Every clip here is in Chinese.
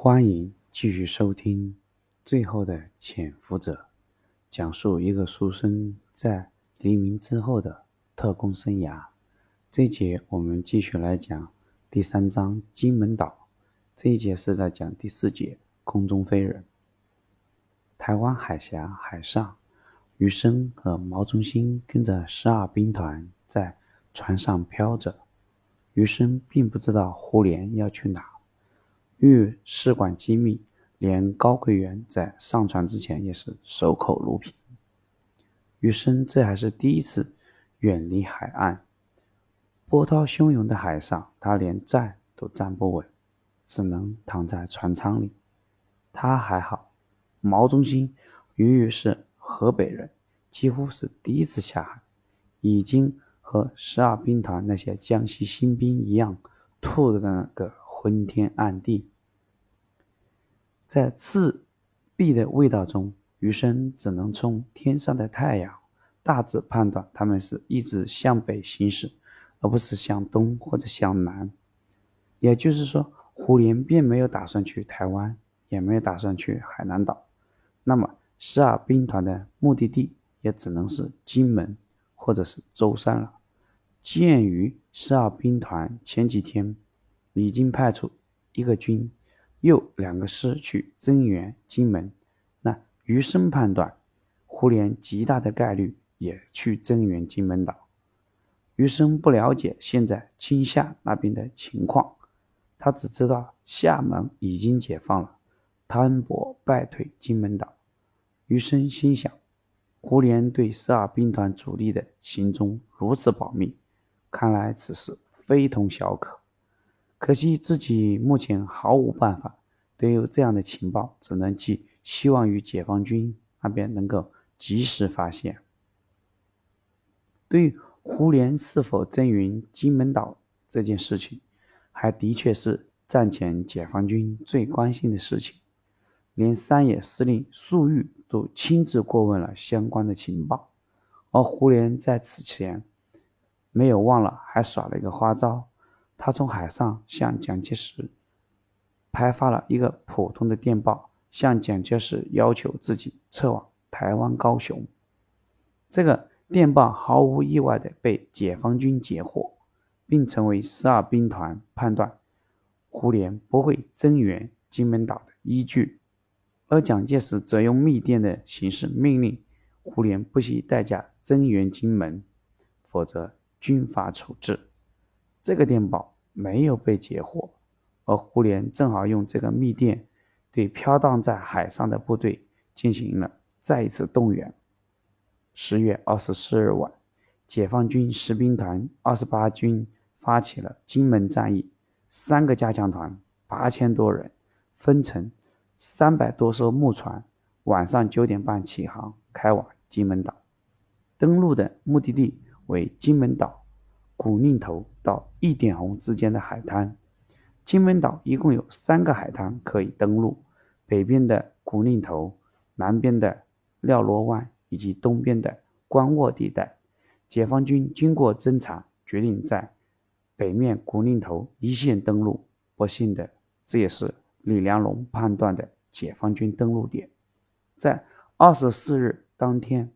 欢迎继续收听《最后的潜伏者》，讲述一个书生在黎明之后的特工生涯。这一节我们继续来讲第三章金门岛。这一节是在讲第四节空中飞人。台湾海峡海上，余生和毛中心跟着十二兵团在船上飘着。余生并不知道胡琏要去哪。遇事管机密，连高桂元在上船之前也是守口如瓶。余生这还是第一次远离海岸，波涛汹涌的海上，他连站都站不稳，只能躺在船舱里。他还好，毛中心余余是河北人，几乎是第一次下海，已经和十二兵团那些江西新兵一样，吐的那个。昏天暗地，在赤壁的味道中，余生只能从天上的太阳大致判断，他们是一直向北行驶，而不是向东或者向南。也就是说，胡琏并没有打算去台湾，也没有打算去海南岛。那么，十二兵团的目的地也只能是金门或者是舟山了。鉴于十二兵团前几天。已经派出一个军，又两个师去增援金门。那余生判断，胡琏极大的概率也去增援金门岛。余生不了解现在金厦那边的情况，他只知道厦门已经解放了，汤博败退金门岛。余生心想，胡琏对十二兵团主力的行踪如此保密，看来此事非同小可。可惜自己目前毫无办法，对于这样的情报，只能寄希望于解放军那边能够及时发现。对于胡琏是否增援金门岛这件事情，还的确是战前解放军最关心的事情，连三野司令粟裕都亲自过问了相关的情报，而胡琏在此前没有忘了，还耍了一个花招。他从海上向蒋介石拍发了一个普通的电报，向蒋介石要求自己撤往台湾高雄。这个电报毫无意外的被解放军截获，并成为十二兵团判断胡琏不会增援金门岛的依据。而蒋介石则用密电的形式命令胡琏不惜代价增援金门，否则军法处置。这个电报没有被截获，而胡琏正好用这个密电对飘荡在海上的部队进行了再一次动员。十月二十四日晚，解放军十兵团二十八军发起了金门战役，三个加强团八千多人，分成三百多艘木船，晚上九点半起航，开往金门岛。登陆的目的地为金门岛。古宁头到一点红之间的海滩，金门岛一共有三个海滩可以登陆：北边的古宁头，南边的廖罗湾以及东边的关沃地带。解放军经过侦查，决定在北面古宁头一线登陆。不幸的，这也是李良荣判断的解放军登陆点。在二十四日当天。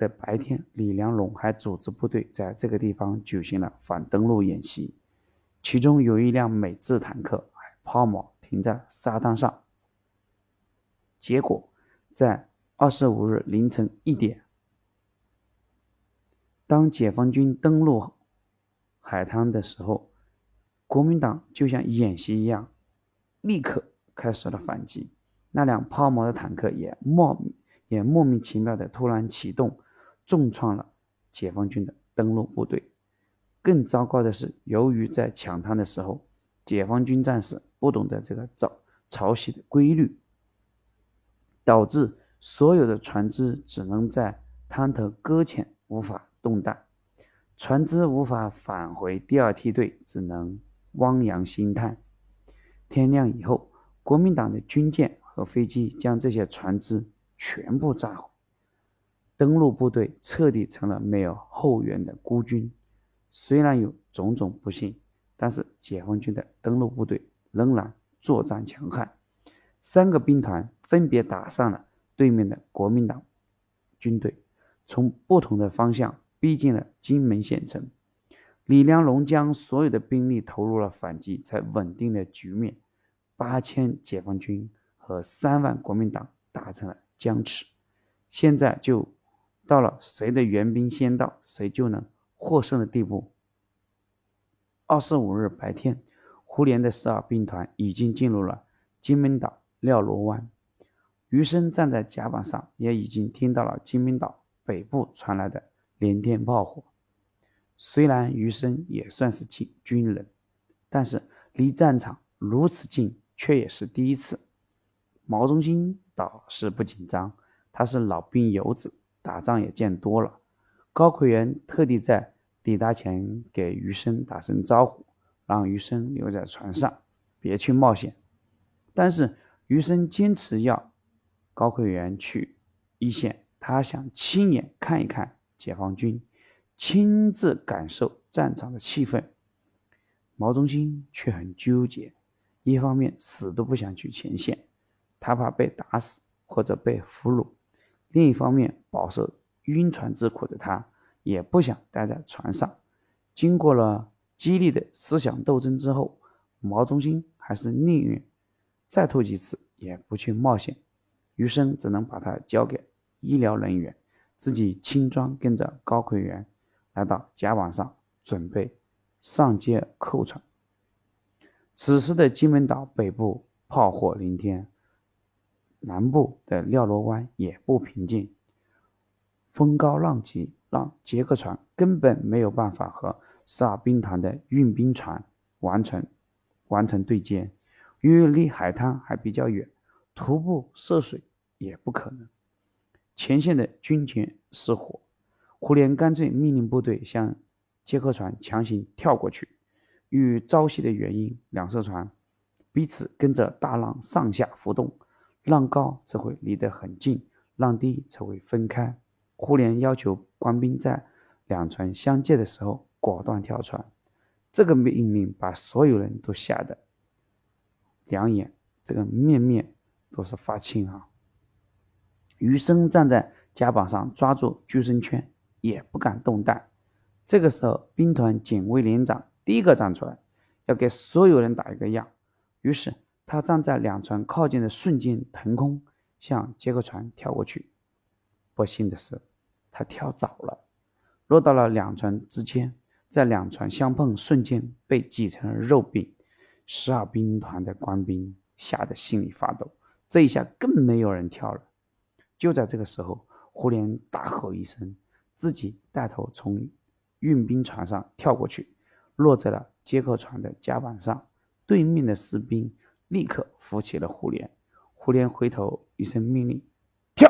的白天，李良荣还组织部队在这个地方举行了反登陆演习，其中有一辆美制坦克抛锚停在沙滩上。结果，在二十五日凌晨一点，当解放军登陆海滩的时候，国民党就像演习一样，立刻开始了反击。那辆抛锚的坦克也莫也莫名其妙的突然启动。重创了解放军的登陆部队。更糟糕的是，由于在抢滩的时候，解放军战士不懂得这个潮潮汐的规律，导致所有的船只只能在滩头搁浅，无法动弹。船只无法返回第二梯队，只能汪洋兴叹。天亮以后，国民党的军舰和飞机将这些船只全部炸毁。登陆部队彻底成了没有后援的孤军。虽然有种种不幸，但是解放军的登陆部队仍然作战强悍，三个兵团分别打上了对面的国民党军队，从不同的方向逼近了金门县城。李良荣将所有的兵力投入了反击，才稳定了局面。八千解放军和三万国民党达成了僵持。现在就到了谁的援兵先到，谁就能获胜的地步。二十五日白天。胡琏的十二兵团已经进入了金门岛廖罗湾，余生站在甲板上，也已经听到了金门岛北部传来的连天炮火。虽然余生也算是军军人，但是离战场如此近，却也是第一次。毛中心倒是不紧张，他是老兵游子，打仗也见多了。高奎元特地在抵达前给余生打声招呼。让余生留在船上，别去冒险。但是余生坚持要高奎元去一线，他想亲眼看一看解放军，亲自感受战场的气氛。毛中心却很纠结，一方面死都不想去前线，他怕被打死或者被俘虏；另一方面，饱受晕船之苦的他也不想待在船上。经过了。激烈的思想斗争之后，毛中心还是宁愿再吐几次，也不去冒险。余生只能把他交给医疗人员，自己轻装跟着高奎元来到甲板上，准备上街扣船。此时的金门岛北部炮火连天，南部的廖罗湾也不平静，风高浪急，让杰克船根本没有办法和。十二兵团的运兵船完成完成对接，由于离海滩还比较远，徒步涉水也不可能。前线的军舰失火，胡琏干脆命令部队向接客船强行跳过去。由于朝夕的原因，两艘船彼此跟着大浪上下浮动，浪高则会离得很近，浪低则会分开。胡琏要求官兵在两船相接的时候。果断跳船，这个命令把所有人都吓得两眼这个面面都是发青啊。余生站在甲板上抓住救生圈，也不敢动弹。这个时候，兵团警卫连长第一个站出来，要给所有人打一个样。于是他站在两船靠近的瞬间腾空向接客船跳过去。不幸的是，他跳早了，落到了两船之间。在两船相碰瞬间被挤成了肉饼，十二兵团的官兵吓得心里发抖，这一下更没有人跳了。就在这个时候，胡琏大吼一声，自己带头从运兵船上跳过去，落在了接客船的甲板上。对面的士兵立刻扶起了胡琏，胡琏回头一声命令：“跳！”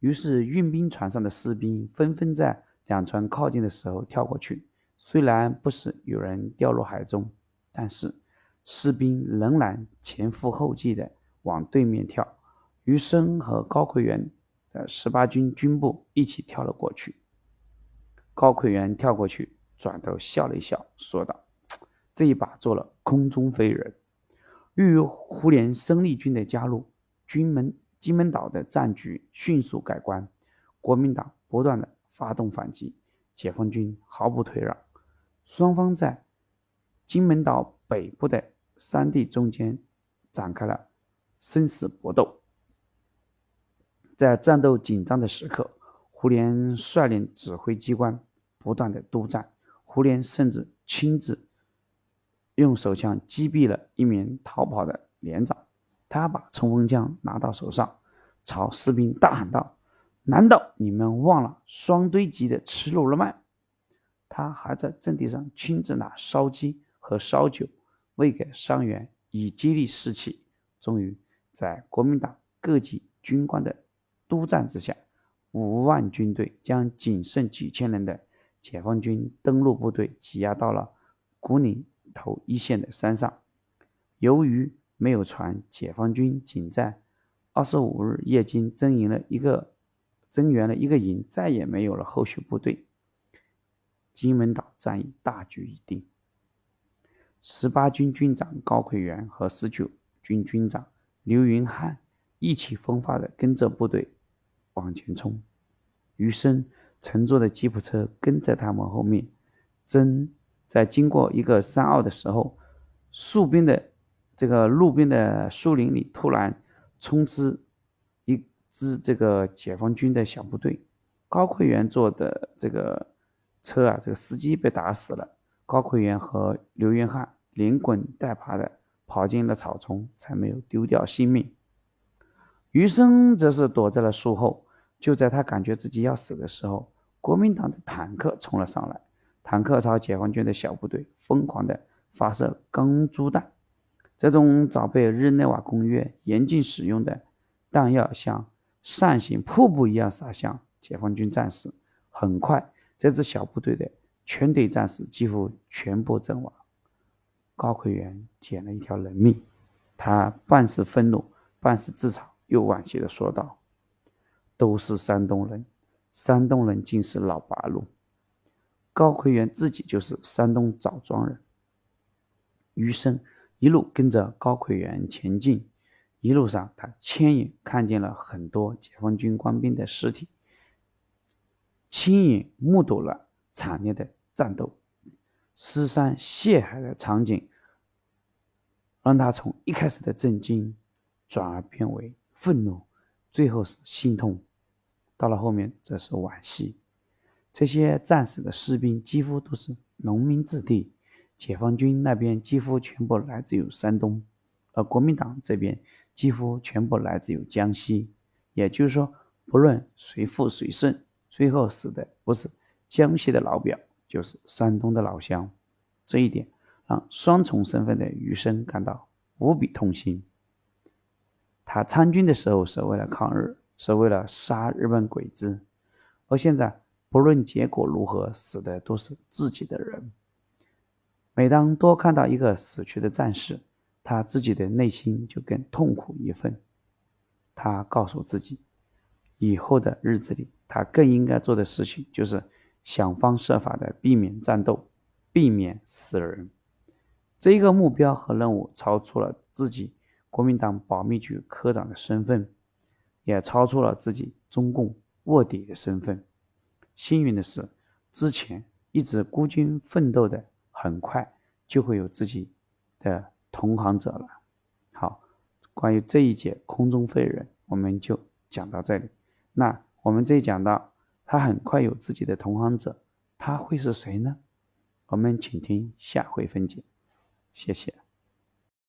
于是运兵船上的士兵纷纷在。两船靠近的时候跳过去，虽然不时有人掉入海中，但是士兵仍然前赴后继的往对面跳。余生和高奎元的十八军军部一起跳了过去。高奎元跳过去，转头笑了一笑，说道：“这一把做了空中飞人。”由于胡琏生力军的加入，军门金门岛的战局迅速改观，国民党不断的。发动反击，解放军毫不退让，双方在金门岛北部的山地中间展开了生死搏斗。在战斗紧张的时刻，胡琏率领指挥机关不断的督战，胡琏甚至亲自用手枪击毙了一名逃跑的连长。他把冲锋枪拿到手上，朝士兵大喊道。难道你们忘了双堆集的耻辱了吗？他还在阵地上亲自拿烧鸡和烧酒喂给伤员，以激励士气。终于，在国民党各级军官的督战之下，五万军队将仅剩几千人的解放军登陆部队挤压到了古岭头一线的山上。由于没有船，解放军仅在二十五日夜间增营了一个。增援了一个营，再也没有了后续部队。金门岛战役大局已定。十八军军长高魁元和十九军军长刘云汉意气风发地跟着部队往前冲，余生乘坐的吉普车跟在他们后面。真在经过一个山坳的时候，树边的这个路边的树林里突然冲出一支这个解放军的小部队。高奎元坐的这个车啊，这个司机被打死了。高奎元和刘元汉连滚带爬的跑进了草丛，才没有丢掉性命。余生则是躲在了树后。就在他感觉自己要死的时候，国民党的坦克冲了上来，坦克朝解放军的小部队疯狂的发射钢珠弹。这种早被日内瓦公约严禁使用的弹药，像扇形瀑布一样洒向。解放军战士很快，这支小部队的全队战士几乎全部阵亡。高奎元捡了一条人命，他半是愤怒，半是自嘲，又惋惜地说道：“都是山东人，山东人竟是老八路。”高奎元自己就是山东枣庄人。余生一路跟着高奎元前进，一路上他亲眼看见了很多解放军官兵的尸体。亲眼目睹了惨烈的战斗，尸山血海的场景，让他从一开始的震惊，转而变为愤怒，最后是心痛，到了后面则是惋惜。这些战死的士兵几乎都是农民子弟，解放军那边几乎全部来自于山东，而国民党这边几乎全部来自于江西。也就是说，不论谁负谁胜。最后死的不是江西的老表，就是山东的老乡，这一点让双重身份的余生感到无比痛心。他参军的时候是为了抗日，是为了杀日本鬼子，而现在不论结果如何，死的都是自己的人。每当多看到一个死去的战士，他自己的内心就更痛苦一份。他告诉自己。以后的日子里，他更应该做的事情就是想方设法的避免战斗，避免死人。这一个目标和任务超出了自己国民党保密局科长的身份，也超出了自己中共卧底的身份。幸运的是，之前一直孤军奋斗的，很快就会有自己的同行者了。好，关于这一节空中飞人，我们就讲到这里。那我们这一讲到，他很快有自己的同行者，他会是谁呢？我们请听下回分解，谢谢。